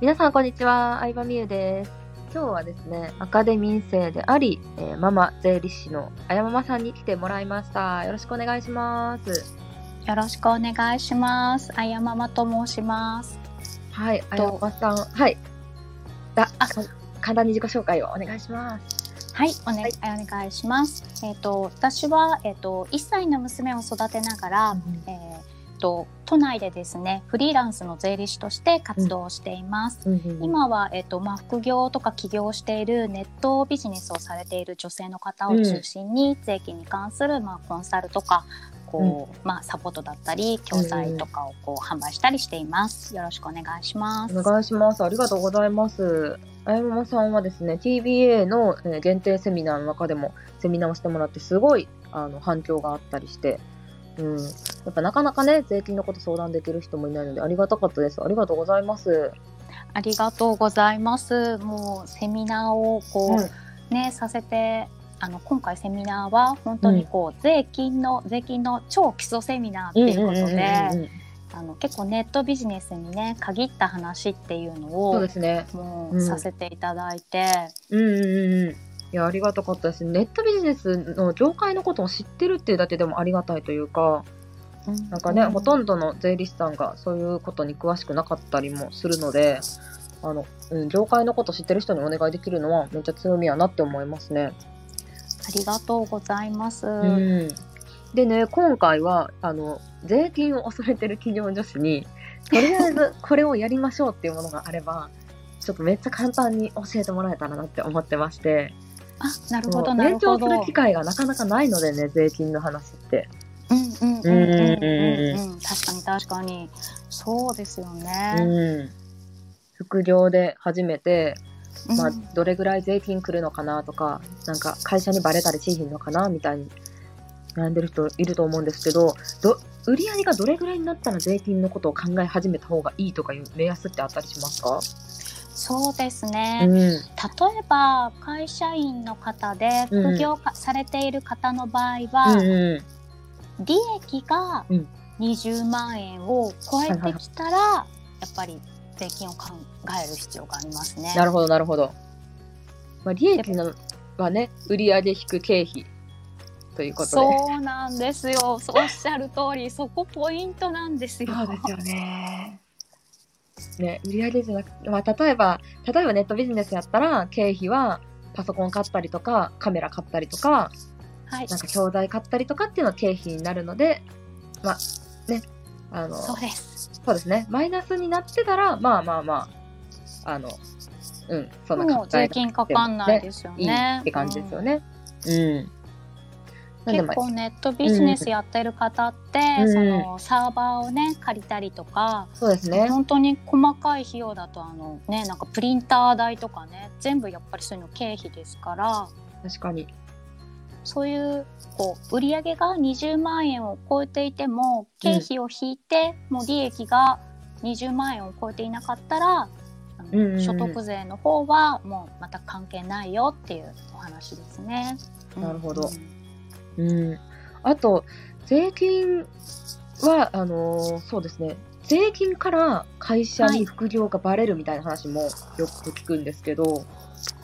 皆さんこんにちは、相葉美優です。今日はですね、アカデミー生であり、えーママ税理士のあやママさんに来てもらいました。よろしくお願いします。よろしくお願いします。あやままと申します。はい、あやママさん。はい。あ、あか簡単に自己紹介をお願いします。はい、お,、ねお願いします。えっ、と私はえっ、と1歳の娘を育てながら、えーと都内でですねフリーランスの税理士として活動をしています。うんうん今は、えっとまあ、副業とか起業をしているネットビジネスをされている女性の方を中心に、税金に関する、まあ、コンサルとかこう、まあ、サポートだったり教材とかをこう販売したりしています。よろしくお願いします。お願いします。ありがとうございます。あやままさんはですね、TBA のえー限定セミナーの中でもセミナーをしてもらって、すごいあの反響があったりして、うん、やっぱなかなかね、税金のこと相談できる人もいないので、ありがたかったです。ありがとうございます。ありがとうございます。もうセミナーをこう、うんねさせてあの今回セミナーは本当にこう、税金の税金の超基礎セミナーっていうことで、あの結構ネットビジネスにね限った話っていうのそうをですね。もううんさせていただいて、うんうんうんうん。いや、ありがたかったです。ネットビジネスの業界のことを知ってるっていうだけでもありがたいというか、なんかね、ほとんどの税理士さんがそういうことに詳しくなかったりもするので、あの、うん、業界のこと知ってる人にお願いできるのはめっちゃ強みやなって思いますね。ありがとうございます。うん。でね、今回は、あの、税金を恐れてる企業女子に、とりあえずこれをやりましょうっていうものがあれば、ちょっとめっちゃ簡単に教えてもらえたらなって思ってまして、あなるほどなる勉強ほど。する機会がなかなかないのでね、税金の話って。うんうんうんうんうんうん確かに確かにそうですよね。うん。副業で初めて、まあうん、どれぐらい税金来るのかなとか、なんか会社にバレたりしひんのかなみたいに悩んでる人いると思うんですけど、ど売り上げがどれぐらいになったら税金のことを考え始めた方がいいとかいう目安ってあったりしますか？そうですね。うん。例えば会社員の方で副業かされている方の場合は、うんう利益がうん20万円を超えてきたら、やっぱり税金を考える必要がありますねん。。なるほど、なるほど。まあ、利益のはね、売上引く経費ということで。そうなんですよ。おっしゃる通り、そこポイントなんですよ。そうですよね。ね、売上じゃなくて、まあ、例えば、例えばネットビジネスやったら、経費はパソコン買ったりとか、カメラ買ったりとか、はいなん。か教材買ったりとかっていうのは経費になるので、まあ、ね、あの、そうです。そうですね、マイナスになってたら、まあまあまあ、あの、うん、そんなもう税金かかんないですよいいね。って感じですよね。うん。なんで結まあ構ネットビジネスやってる方って、うん。そのサーバーをね借りたりとか、そうですね。本当に細かい費用だとあのねなんかプリンター代とかね全部やっぱりそういうの経費ですから確かに。そういうこう売上が20万円を超えていても経費を引いて、もう利益が20万円を超えていなかったら、うんうんうん。所得税の方はもうまた関係ないよっていうお話ですね。なるほど。うんうん。あと、税金は、あのーそうですね。税金から会社に副業がバレるみたいな話もよく聞くんですけど。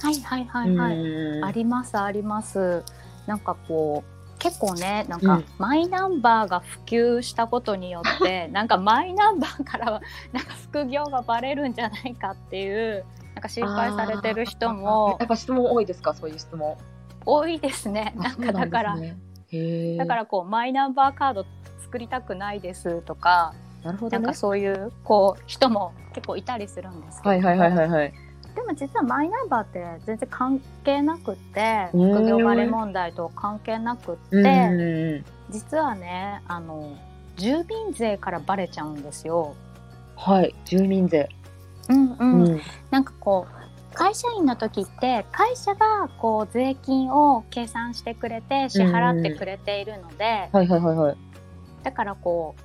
はいはいはいはい。うんありますあります。なんかこう結構ねなんかうんマイナンバーが普及したことによって、なんかマイナンバーからはなんか副業がバレるんじゃないかっていうなんか心配されてる人もやっぱ質問多いですか？そういう質問。多いですね。あなんかだから、ねだからこうマイナンバーカード作りたくないですとか、なるほどねなんか。そういうこう人も結構いたりするんですけど、はいはいはいはいはい。でも実はマイナンバーって全然関係なくってうん副業バレ問題と関係なくって、実はねあの住民税からバレちゃうんですよ。はい。住民税。うんううんん。なんかこう会社員の時って会社がこう税金を計算してくれて支払ってくれているので、はいはいはいはい。だからこう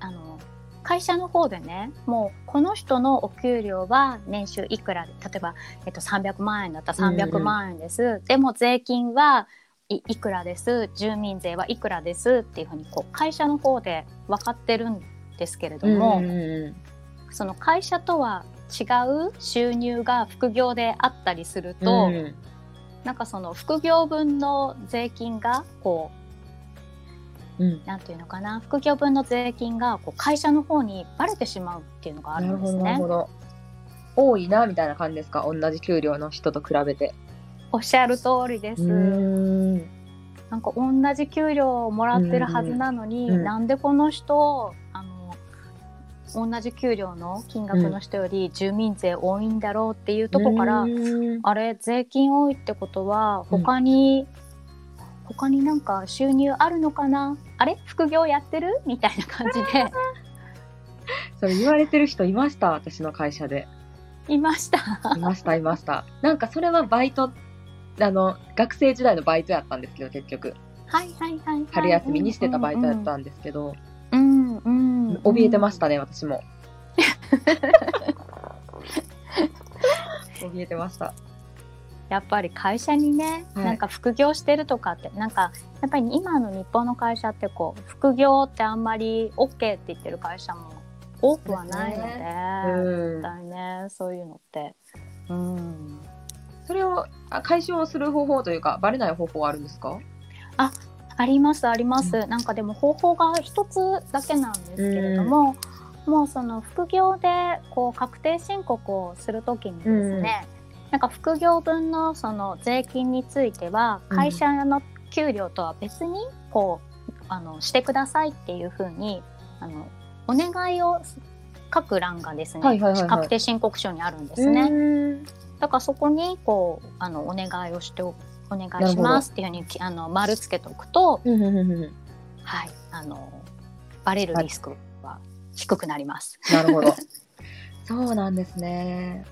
あの会社の方でねもうこの人のお給料は年収いくらで例えば、えっと、300万円だったら300万円です、でも税金はいいくらです。住民税はいくらですっていうふうにこう会社の方で分かってるんですけれども、うんうんうん。その会社とは違う収入が副業であったりすると、うんなんかその副業分の税金がこうんうなんていうのかな副業分の税金がこう会社の方にバレてしまうっていうのがあなるんですね。多いな、みたいな感じですか？同じ給料の人と比べて。おっしゃる通りです。ん。なんか同じ給料をもらってるはずなのに、うんうんなんでこの人同じ給料の金額の人より住民税多いんだろうっていうとこから、うんあれ税金多いってことは他に、他になんか収入あるのかな？あれ？副業やってる？みたいな感じで それ言われてる人いました、私の会社で。いました。いました、いました。なんかそれはバイト、あの、学生時代のバイトやったんですけど、結局。はいはいはい、はい。春休みにしてたバイトやったんですけど、うんうん、うん。怯えてましたね、私も。怯えてました。やっぱり会社にね、はいなんか副業してるとかってなんかやっぱり今の日本の会社ってこう副業ってあんまり OK って言ってる会社も多くはないので、うん絶。対ねそういうのって。うんそれをあ解消する方法というか、バレない方法はあるんですか？ありますあります、なんかでも方法が一つだけなんですけれども、もうその副業でこう確定申告をするときにですね、なんか副業分のその税金についてはうん。会社の給料とは別にこうあのしてくださいっていうふうにあのお願いを書く欄がですね、はいはいはいはい。確定申告書にあるんですね。うんだからそこにこうあのお願いをしておお願いしますっていうふうにきあの丸つけておくと、うんうんうんうんはい、あのバレるリスクは低くなります。なるほど。そうなんですね。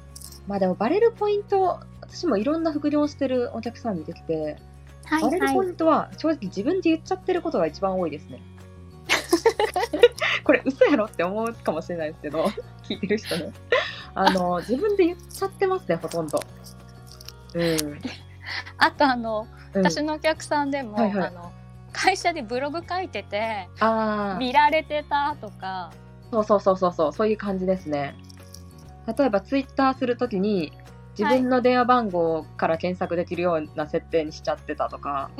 まあでもバレるポイント、私もいろんな副業してるお客さん見てきて、はいバレるはい。ポイントは正直自分で言っちゃってることが一番多いですね。これ嘘やろって思うかもしれないですけど、聞いてる人ね。あの、自分で言っちゃってますね、ほとんど。うん。あとあの、うん、私のお客さんでも、はいはい。あの会社でブログ書いてて見られてたとか、そうそうそうそうそう、そういう感じですね。例えばツイッターするときに、自分の電話番号から検索できるような設定にしちゃってたとか、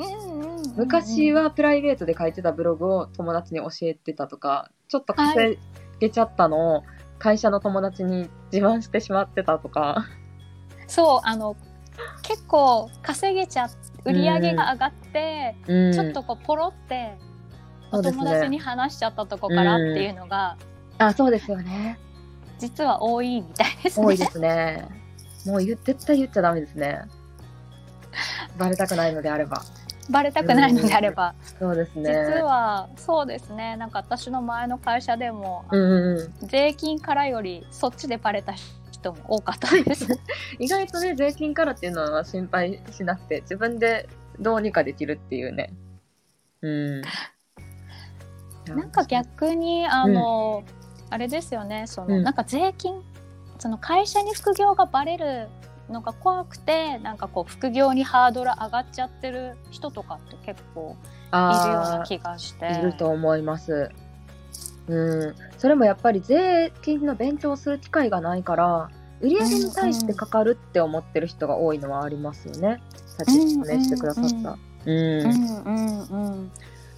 昔はプライベートで書いてたブログを友達に教えてたとか、ちょっと稼げちゃったのを会社の友達に自慢してしまってたとか、そうあの結構稼げちゃ売り上げが上がって、うんちょっとこうポロってお友達に話しちゃったとこからっていうのが、あ、そうですよね。実は多いみたいですね。多いですね。もう言絶対言っちゃダメですね。バレたくないのであれば。バレたくないのであれば、そうですね。実はそうですねなんか私の前の会社でも、うんうんうん。税金からよりそっちでバレた人も多かったです。意外とね、税金からっていうのは心配しなくて、自分でどうにかできるっていうね。うん。なんか逆にあの、あれですよねその、うんなんか税金その会社に副業がバレるのが怖くてなんかこう副業にハードル上がっちゃってる人とかって結構いるようなあ気がしてあ、いると思います。うん。それもやっぱり税金の勉強する機会がないから、売り上げに対してかかるって思ってる人が多いのはありますよね。さっき説明してくださった。う。うんんうんうん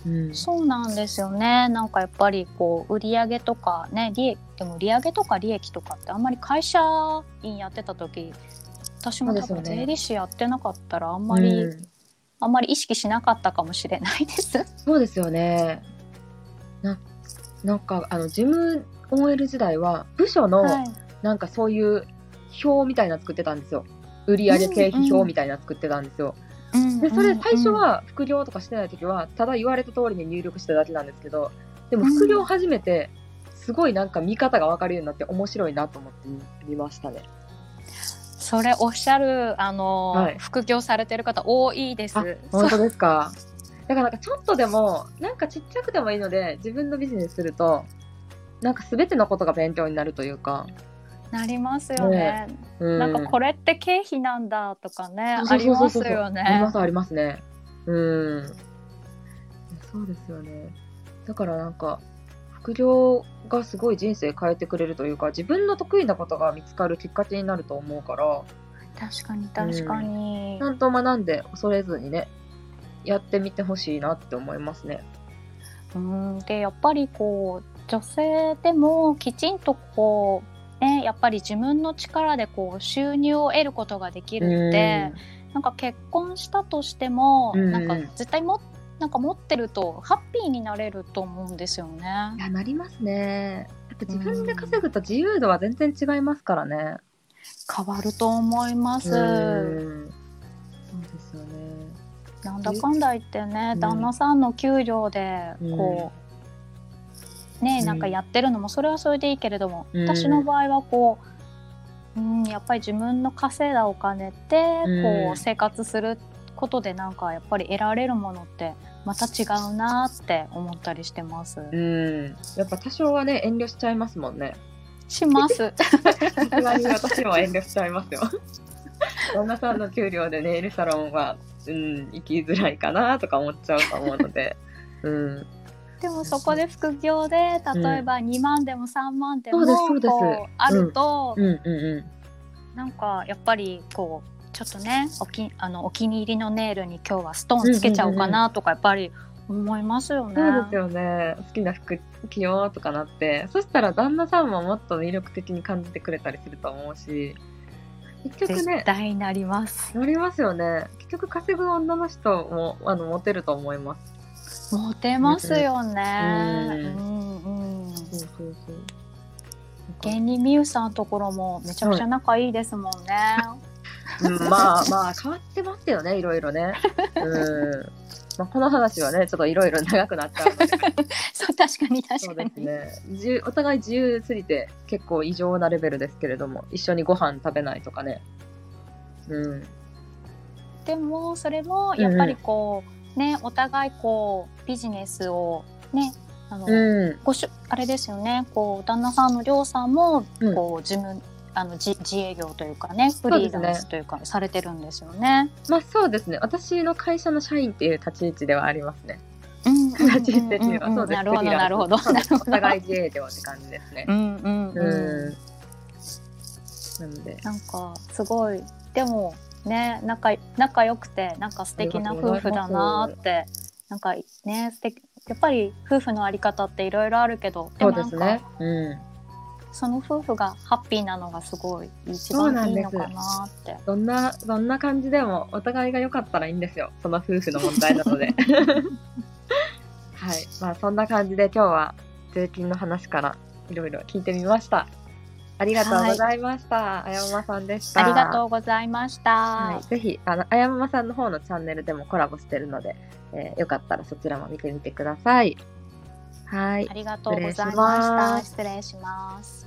うん。そうなんですよねなんかやっぱりこう売上とかね利益でも売上とか利益とかってあんまり会社員やってた時私も多分税理士やってなかったらあんまり、うんあんまり意識しなかったかもしれないです。そうですよね。ななんかあの事務 OL 時代は部署のはいなんかそういう表みたいなの作ってたんですよ。売上経費表みたいなの作ってたんですよ。でそれ最初は副業とかしてない時はただ言われた通りに入力しただけなんですけどでも副業始めてすごいなんか見方が分かるようになって面白いなと思って見ましたね。それおっしゃるあの、はい副業されてる方多いです。あ本当ですか？だからなんかちょっとでもなんかちっちゃくてもいいので自分のビジネスするとなんか全てのことが勉強になるというか。なりますよね。うん、なんかこれって経費なんだとかね、ありますよありまね。すありますね。うん。そうですよね。だからなんか、副業がすごい人生変えてくれるというか自分の得意なことが見つかるきっかけになると思うから確かに確かに、ちゃんと学んで恐れずにねやってみてほしいなって思いますね。うんでやっぱりこう女性でもきちんとこうねやっぱり自分の力でこう収入を得ることができるって、なんか結婚したとしても、うんなんか絶対もなんか持ってるとハッピーになれると思うんですよねい。やなりますね。やっぱ自分で稼ぐと自由度は全然違いますからね。変わると思います。なんだかんだ言ってね、うん旦那さんの給料でこう、ねうんなんかやってるのもそれはそれでいいけれども、うん私の場合はこう、うん、やっぱり自分の稼いだお金でうんこう生活することでなんかやっぱり得られるものってまた違うなって思ったりしてます。うん。やっぱ多少はね遠慮しちゃいますもんね。します。さすがに私も遠慮しちゃいますよ。旦那さんの給料でネイルサロンは、うん、行きづらいかなとか思っちゃうと思うので、うん、でもそこで副業で例えば2万でも3万でもこうあると、うん、うん、うなんかやっぱりこうちょっとねおきあのお気に入りのネイルに今日はストーンつけちゃおうかなとかやっぱり思いますよん。ね。そうですよね。好きな服着ようとかなって、そしたら旦那さんももっと魅力的に感じてくれたりすると思うし、結局絶ね、対なります。なりますよね。結局稼ぐ女の人もあのモテると思います。モテますよね。ううんんうん。そうそうそう。芸人みゆさんのところもめちゃくちゃ仲いいですもんね。うん、まあまあ変わってますよねいろいろね。うん。まあ、この話はねちょっといろいろ長くなっちゃうので そう確かにそう確かに。ですねお互い自由すぎて結構異常なレベルですけれども一緒にご飯食べないとかね。うん。でもそれもやっぱりこう、ねお互いこうビジネスをねあの、うん。ごしゅあれですよねこう旦那さんのりょうさんもうんこう自分あの自自営業というかねフリーランスというかされてるんですよね。まあそうですね私の会社の社員っていう立ち位置ではありますね。立ち位置的にはそうです。なるほどなるほど。お互い自営業って感じですねう。んうんううん。ん。なので。なんかすごいでもね仲仲良くてなんか素敵な夫婦だなってなんかね素敵やっぱり夫婦のあり方っていろいろあるけどでそうですね。うん。その夫婦がハッピーなのがすごい一番いいのかなって。どんな、どんな感じでもお互いが良かったらいいんですよ。その夫婦の問題なので。はい。まあそんな感じで今日は税金の話からいろいろ聞いてみました。ありがとうございました。あやままさんでした。ありがとうございました。はい、ぜひ、あの、あやままさんの方のチャンネルでもコラボしてるので、えーよかったらそちらも見てみてください。はいあ。りがとうございました。失礼します。